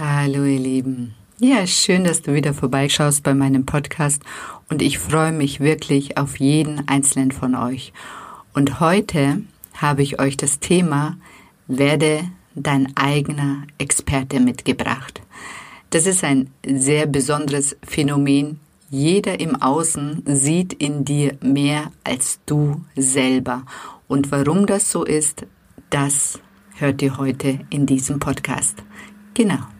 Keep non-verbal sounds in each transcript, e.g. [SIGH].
Hallo ihr Lieben. Ja, schön, dass du wieder vorbeischaust bei meinem Podcast und ich freue mich wirklich auf jeden einzelnen von euch. Und heute habe ich euch das Thema Werde dein eigener Experte mitgebracht. Das ist ein sehr besonderes Phänomen. Jeder im Außen sieht in dir mehr als du selber. Und warum das so ist, das hört ihr heute in diesem Podcast. Genau.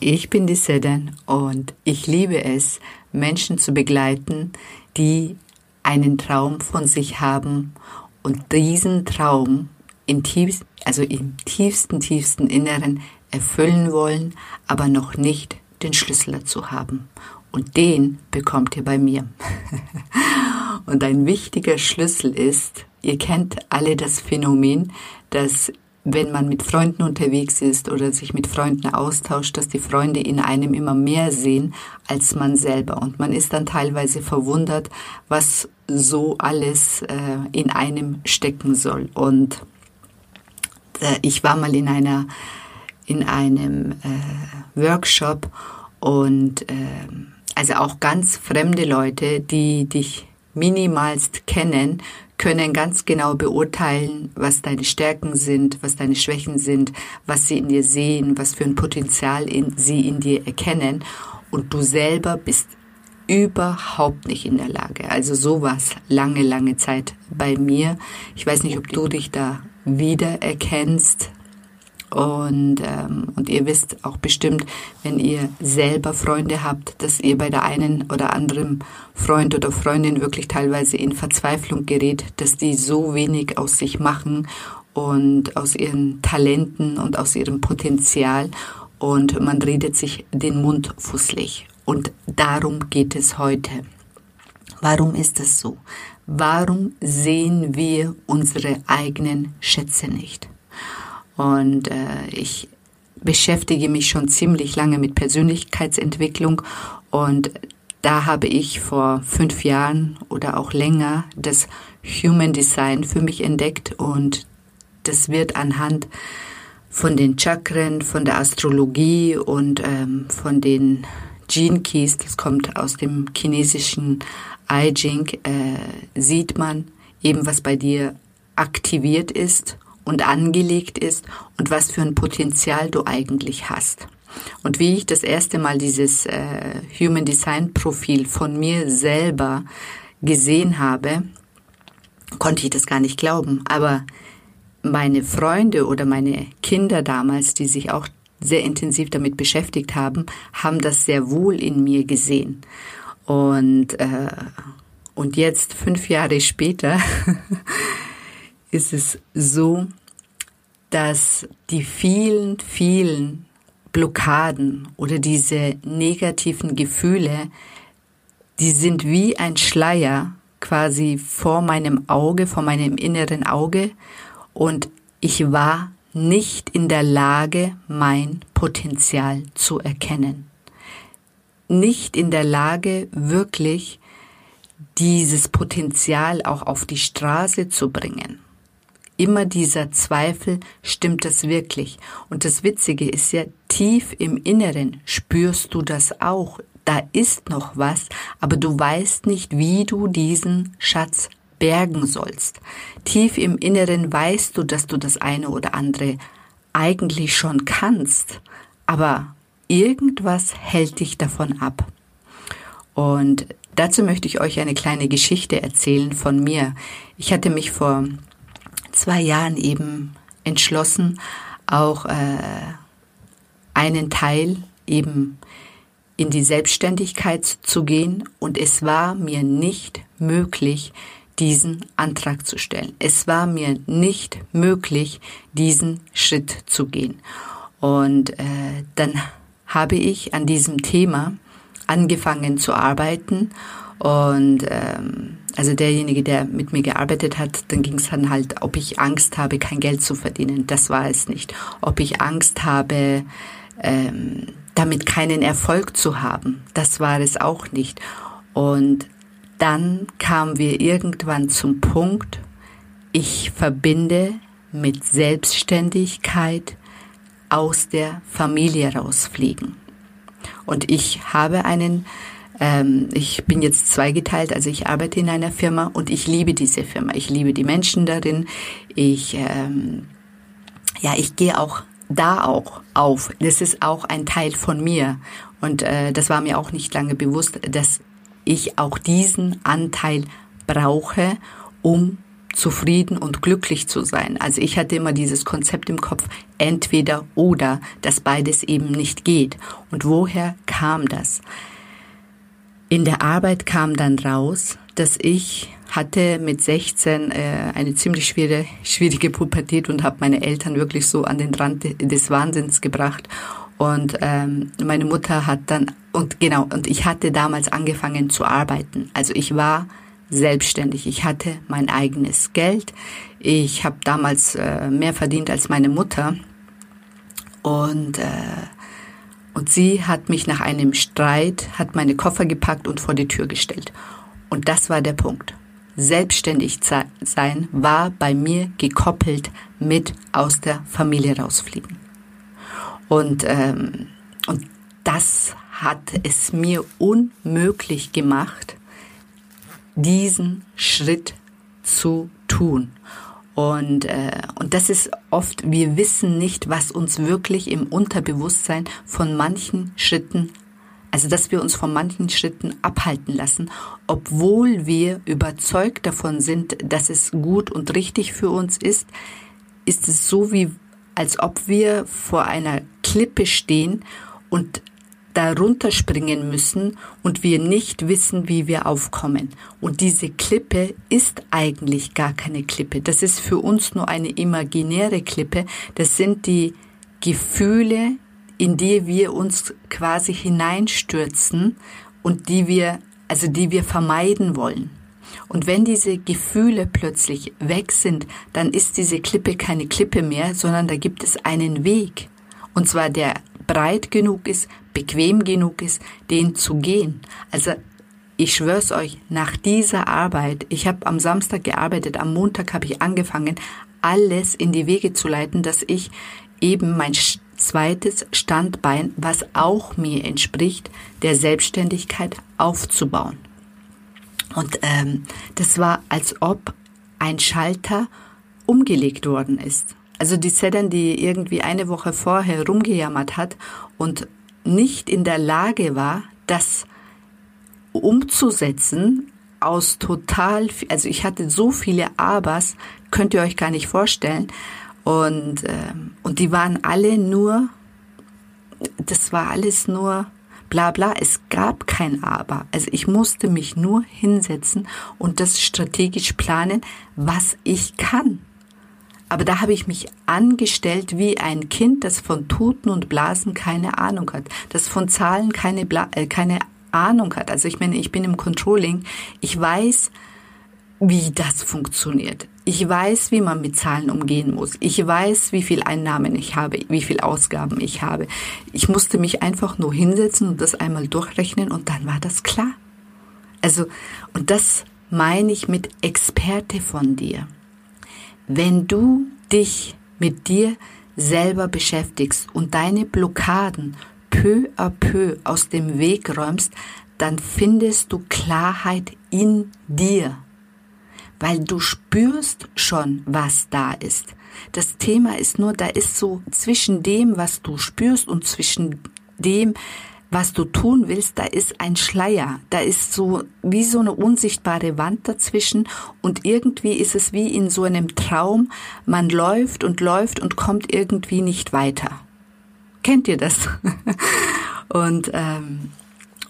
Ich bin die Sedan und ich liebe es, Menschen zu begleiten, die einen Traum von sich haben und diesen Traum in tiefst, also im tiefsten, tiefsten Inneren erfüllen wollen, aber noch nicht den Schlüssel dazu haben. Und den bekommt ihr bei mir. [LAUGHS] und ein wichtiger Schlüssel ist, ihr kennt alle das Phänomen, dass wenn man mit Freunden unterwegs ist oder sich mit Freunden austauscht, dass die Freunde in einem immer mehr sehen als man selber. Und man ist dann teilweise verwundert, was so alles äh, in einem stecken soll. Und äh, ich war mal in einer in einem äh, Workshop und äh, also auch ganz fremde Leute, die dich minimalst kennen, können ganz genau beurteilen, was deine Stärken sind, was deine Schwächen sind, was sie in dir sehen, was für ein Potenzial in, sie in dir erkennen. Und du selber bist überhaupt nicht in der Lage. Also sowas lange, lange Zeit bei mir. Ich weiß nicht, ob du dich da wiedererkennst. Und, ähm, und ihr wisst auch bestimmt, wenn ihr selber Freunde habt, dass ihr bei der einen oder anderen Freund oder Freundin wirklich teilweise in Verzweiflung gerät, dass die so wenig aus sich machen und aus ihren Talenten und aus ihrem Potenzial und man redet sich den Mund fußlich. Und darum geht es heute. Warum ist es so? Warum sehen wir unsere eigenen Schätze nicht? Und äh, ich beschäftige mich schon ziemlich lange mit Persönlichkeitsentwicklung. Und da habe ich vor fünf Jahren oder auch länger das Human Design für mich entdeckt. Und das wird anhand von den Chakren, von der Astrologie und ähm, von den Gene Keys, das kommt aus dem chinesischen I Ching, äh, sieht man eben, was bei dir aktiviert ist und angelegt ist und was für ein Potenzial du eigentlich hast. Und wie ich das erste Mal dieses äh, Human Design Profil von mir selber gesehen habe, konnte ich das gar nicht glauben. Aber meine Freunde oder meine Kinder damals, die sich auch sehr intensiv damit beschäftigt haben, haben das sehr wohl in mir gesehen. Und, äh, und jetzt, fünf Jahre später, [LAUGHS] ist es so, dass die vielen, vielen Blockaden oder diese negativen Gefühle, die sind wie ein Schleier quasi vor meinem Auge, vor meinem inneren Auge und ich war nicht in der Lage, mein Potenzial zu erkennen. Nicht in der Lage, wirklich dieses Potenzial auch auf die Straße zu bringen immer dieser Zweifel, stimmt das wirklich? Und das Witzige ist ja, tief im Inneren spürst du das auch. Da ist noch was, aber du weißt nicht, wie du diesen Schatz bergen sollst. Tief im Inneren weißt du, dass du das eine oder andere eigentlich schon kannst, aber irgendwas hält dich davon ab. Und dazu möchte ich euch eine kleine Geschichte erzählen von mir. Ich hatte mich vor zwei Jahren eben entschlossen, auch äh, einen Teil eben in die Selbstständigkeit zu gehen und es war mir nicht möglich, diesen Antrag zu stellen. Es war mir nicht möglich, diesen Schritt zu gehen. Und äh, dann habe ich an diesem Thema angefangen zu arbeiten und ähm, also derjenige, der mit mir gearbeitet hat, dann ging es dann halt, ob ich Angst habe, kein Geld zu verdienen. Das war es nicht. Ob ich Angst habe, ähm, damit keinen Erfolg zu haben. Das war es auch nicht. Und dann kamen wir irgendwann zum Punkt, ich verbinde mit Selbstständigkeit aus der Familie rausfliegen. Und ich habe einen, ähm, ich bin jetzt zweigeteilt, also ich arbeite in einer Firma und ich liebe diese Firma. Ich liebe die Menschen darin. Ich, ähm, ja, ich gehe auch da auch auf. Das ist auch ein Teil von mir. Und äh, das war mir auch nicht lange bewusst, dass ich auch diesen Anteil brauche, um zufrieden und glücklich zu sein. Also ich hatte immer dieses Konzept im Kopf, entweder oder, dass beides eben nicht geht. Und woher kam das? In der Arbeit kam dann raus, dass ich hatte mit 16 äh, eine ziemlich schwere, schwierige Pubertät und habe meine Eltern wirklich so an den Rand des Wahnsinns gebracht. Und ähm, meine Mutter hat dann, und genau, und ich hatte damals angefangen zu arbeiten. Also ich war selbstständig. Ich hatte mein eigenes Geld. Ich habe damals äh, mehr verdient als meine Mutter. Und, äh, und sie hat mich nach einem Streit, hat meine Koffer gepackt und vor die Tür gestellt. Und das war der Punkt. Selbstständig sein war bei mir gekoppelt mit aus der Familie rausfliegen. Und, ähm, und das hat es mir unmöglich gemacht, diesen Schritt zu tun. Und, äh, und das ist oft, wir wissen nicht, was uns wirklich im Unterbewusstsein von manchen Schritten, also dass wir uns von manchen Schritten abhalten lassen, obwohl wir überzeugt davon sind, dass es gut und richtig für uns ist, ist es so wie, als ob wir vor einer Klippe stehen und darunter springen müssen und wir nicht wissen, wie wir aufkommen. Und diese Klippe ist eigentlich gar keine Klippe. Das ist für uns nur eine imaginäre Klippe. Das sind die Gefühle, in die wir uns quasi hineinstürzen und die wir, also die wir vermeiden wollen. Und wenn diese Gefühle plötzlich weg sind, dann ist diese Klippe keine Klippe mehr, sondern da gibt es einen Weg. Und zwar der breit genug ist, bequem genug ist, den zu gehen. Also ich schwör's euch, nach dieser Arbeit, ich habe am Samstag gearbeitet, am Montag habe ich angefangen, alles in die Wege zu leiten, dass ich eben mein zweites Standbein, was auch mir entspricht, der Selbstständigkeit aufzubauen. Und ähm, das war, als ob ein Schalter umgelegt worden ist. Also die Sedan, die irgendwie eine Woche vorher rumgejammert hat und nicht in der Lage war, das umzusetzen aus total, also ich hatte so viele Abers, könnt ihr euch gar nicht vorstellen. Und, äh, und die waren alle nur, das war alles nur bla bla, es gab kein Aber. Also ich musste mich nur hinsetzen und das strategisch planen, was ich kann. Aber da habe ich mich angestellt wie ein Kind, das von Tuten und Blasen keine Ahnung hat, das von Zahlen keine, Bla äh, keine Ahnung hat. Also ich meine, ich bin im Controlling, ich weiß, wie das funktioniert. Ich weiß, wie man mit Zahlen umgehen muss. Ich weiß, wie viel Einnahmen ich habe, wie viel Ausgaben ich habe. Ich musste mich einfach nur hinsetzen und das einmal durchrechnen und dann war das klar. Also, und das meine ich mit Experte von dir. Wenn du dich mit dir selber beschäftigst und deine Blockaden peu à peu aus dem Weg räumst, dann findest du Klarheit in dir, weil du spürst schon, was da ist. Das Thema ist nur, da ist so zwischen dem, was du spürst und zwischen dem, was du tun willst, da ist ein Schleier, da ist so wie so eine unsichtbare Wand dazwischen und irgendwie ist es wie in so einem Traum, man läuft und läuft und kommt irgendwie nicht weiter. Kennt ihr das? [LAUGHS] und, ähm,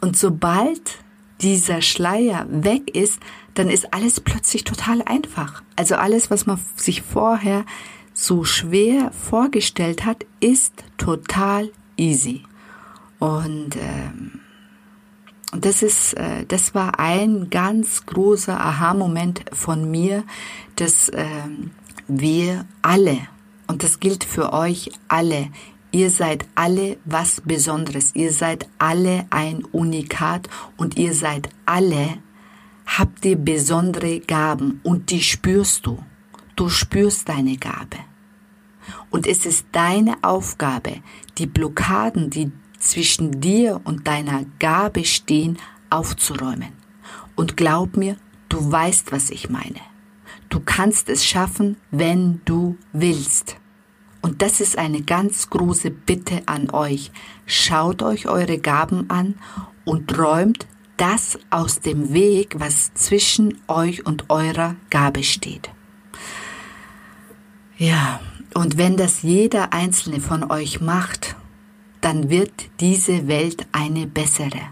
und sobald dieser Schleier weg ist, dann ist alles plötzlich total einfach. Also alles, was man sich vorher so schwer vorgestellt hat, ist total easy. Und ähm, das ist, äh, das war ein ganz großer Aha-Moment von mir, dass äh, wir alle, und das gilt für euch alle, ihr seid alle was Besonderes, ihr seid alle ein Unikat und ihr seid alle, habt ihr besondere Gaben und die spürst du. Du spürst deine Gabe. Und es ist deine Aufgabe, die Blockaden, die zwischen dir und deiner Gabe stehen, aufzuräumen. Und glaub mir, du weißt, was ich meine. Du kannst es schaffen, wenn du willst. Und das ist eine ganz große Bitte an euch. Schaut euch eure Gaben an und räumt das aus dem Weg, was zwischen euch und eurer Gabe steht. Ja, und wenn das jeder einzelne von euch macht, dann wird diese Welt eine bessere.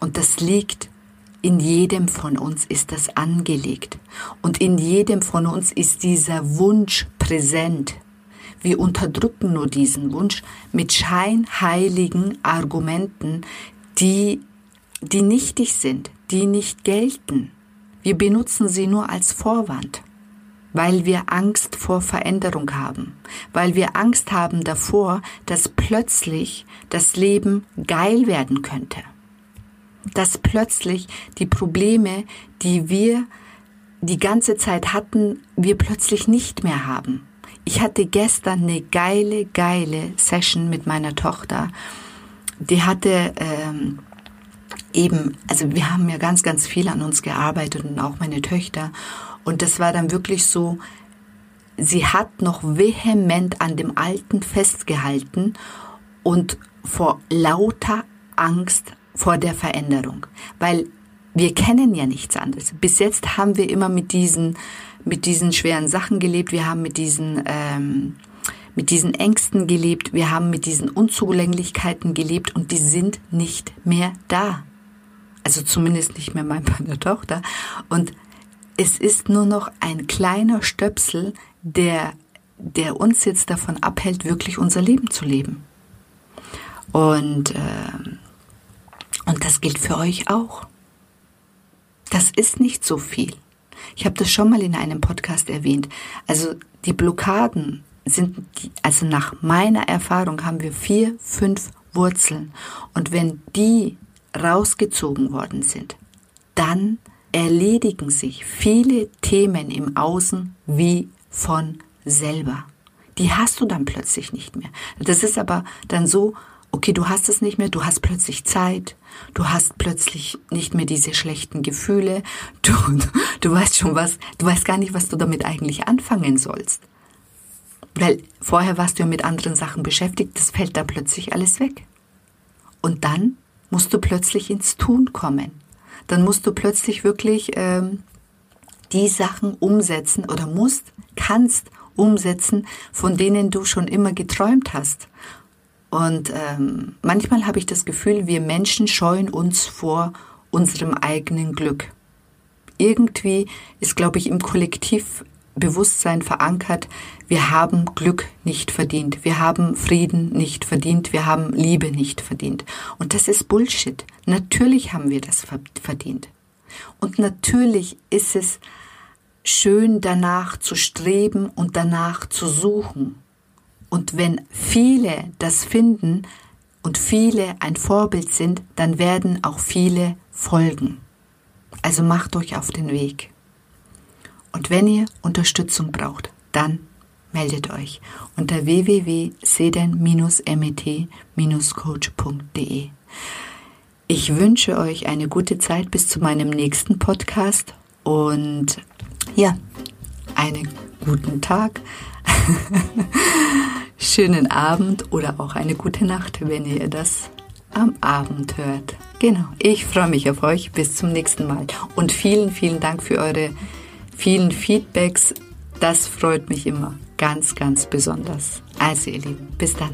Und das liegt in jedem von uns ist das angelegt. Und in jedem von uns ist dieser Wunsch präsent. Wir unterdrücken nur diesen Wunsch mit scheinheiligen Argumenten, die, die nichtig sind, die nicht gelten. Wir benutzen sie nur als Vorwand weil wir Angst vor Veränderung haben, weil wir Angst haben davor, dass plötzlich das Leben geil werden könnte, dass plötzlich die Probleme, die wir die ganze Zeit hatten, wir plötzlich nicht mehr haben. Ich hatte gestern eine geile, geile Session mit meiner Tochter. Die hatte ähm, eben, also wir haben ja ganz, ganz viel an uns gearbeitet und auch meine Töchter. Und das war dann wirklich so, sie hat noch vehement an dem Alten festgehalten und vor lauter Angst vor der Veränderung. Weil wir kennen ja nichts anderes. Bis jetzt haben wir immer mit diesen, mit diesen schweren Sachen gelebt. Wir haben mit diesen, ähm, mit diesen Ängsten gelebt. Wir haben mit diesen Unzulänglichkeiten gelebt und die sind nicht mehr da. Also zumindest nicht mehr mein meiner Tochter. [LAUGHS] Und es ist nur noch ein kleiner Stöpsel, der, der uns jetzt davon abhält, wirklich unser Leben zu leben. Und, äh, und das gilt für euch auch. Das ist nicht so viel. Ich habe das schon mal in einem Podcast erwähnt. Also die Blockaden sind, also nach meiner Erfahrung haben wir vier, fünf Wurzeln. Und wenn die rausgezogen worden sind, dann erledigen sich viele Themen im Außen wie von selber. Die hast du dann plötzlich nicht mehr. Das ist aber dann so, okay, du hast es nicht mehr, du hast plötzlich Zeit, du hast plötzlich nicht mehr diese schlechten Gefühle, [LAUGHS] du, du weißt schon was, du weißt gar nicht, was du damit eigentlich anfangen sollst. Weil vorher warst du ja mit anderen Sachen beschäftigt, das fällt da plötzlich alles weg. Und dann musst du plötzlich ins Tun kommen dann musst du plötzlich wirklich ähm, die Sachen umsetzen oder musst, kannst umsetzen, von denen du schon immer geträumt hast. Und ähm, manchmal habe ich das Gefühl, wir Menschen scheuen uns vor unserem eigenen Glück. Irgendwie ist, glaube ich, im Kollektiv Bewusstsein verankert, wir haben Glück nicht verdient, wir haben Frieden nicht verdient, wir haben Liebe nicht verdient. Und das ist Bullshit. Natürlich haben wir das verdient. Und natürlich ist es schön danach zu streben und danach zu suchen. Und wenn viele das finden und viele ein Vorbild sind, dann werden auch viele folgen. Also macht euch auf den Weg. Und wenn ihr Unterstützung braucht, dann meldet euch unter www.seden-met-coach.de. Ich wünsche euch eine gute Zeit bis zu meinem nächsten Podcast und ja, einen guten Tag, [LAUGHS] schönen Abend oder auch eine gute Nacht, wenn ihr das am Abend hört. Genau, ich freue mich auf euch. Bis zum nächsten Mal und vielen, vielen Dank für eure vielen Feedbacks. Das freut mich immer ganz, ganz besonders. Also ihr Lieben, bis dann.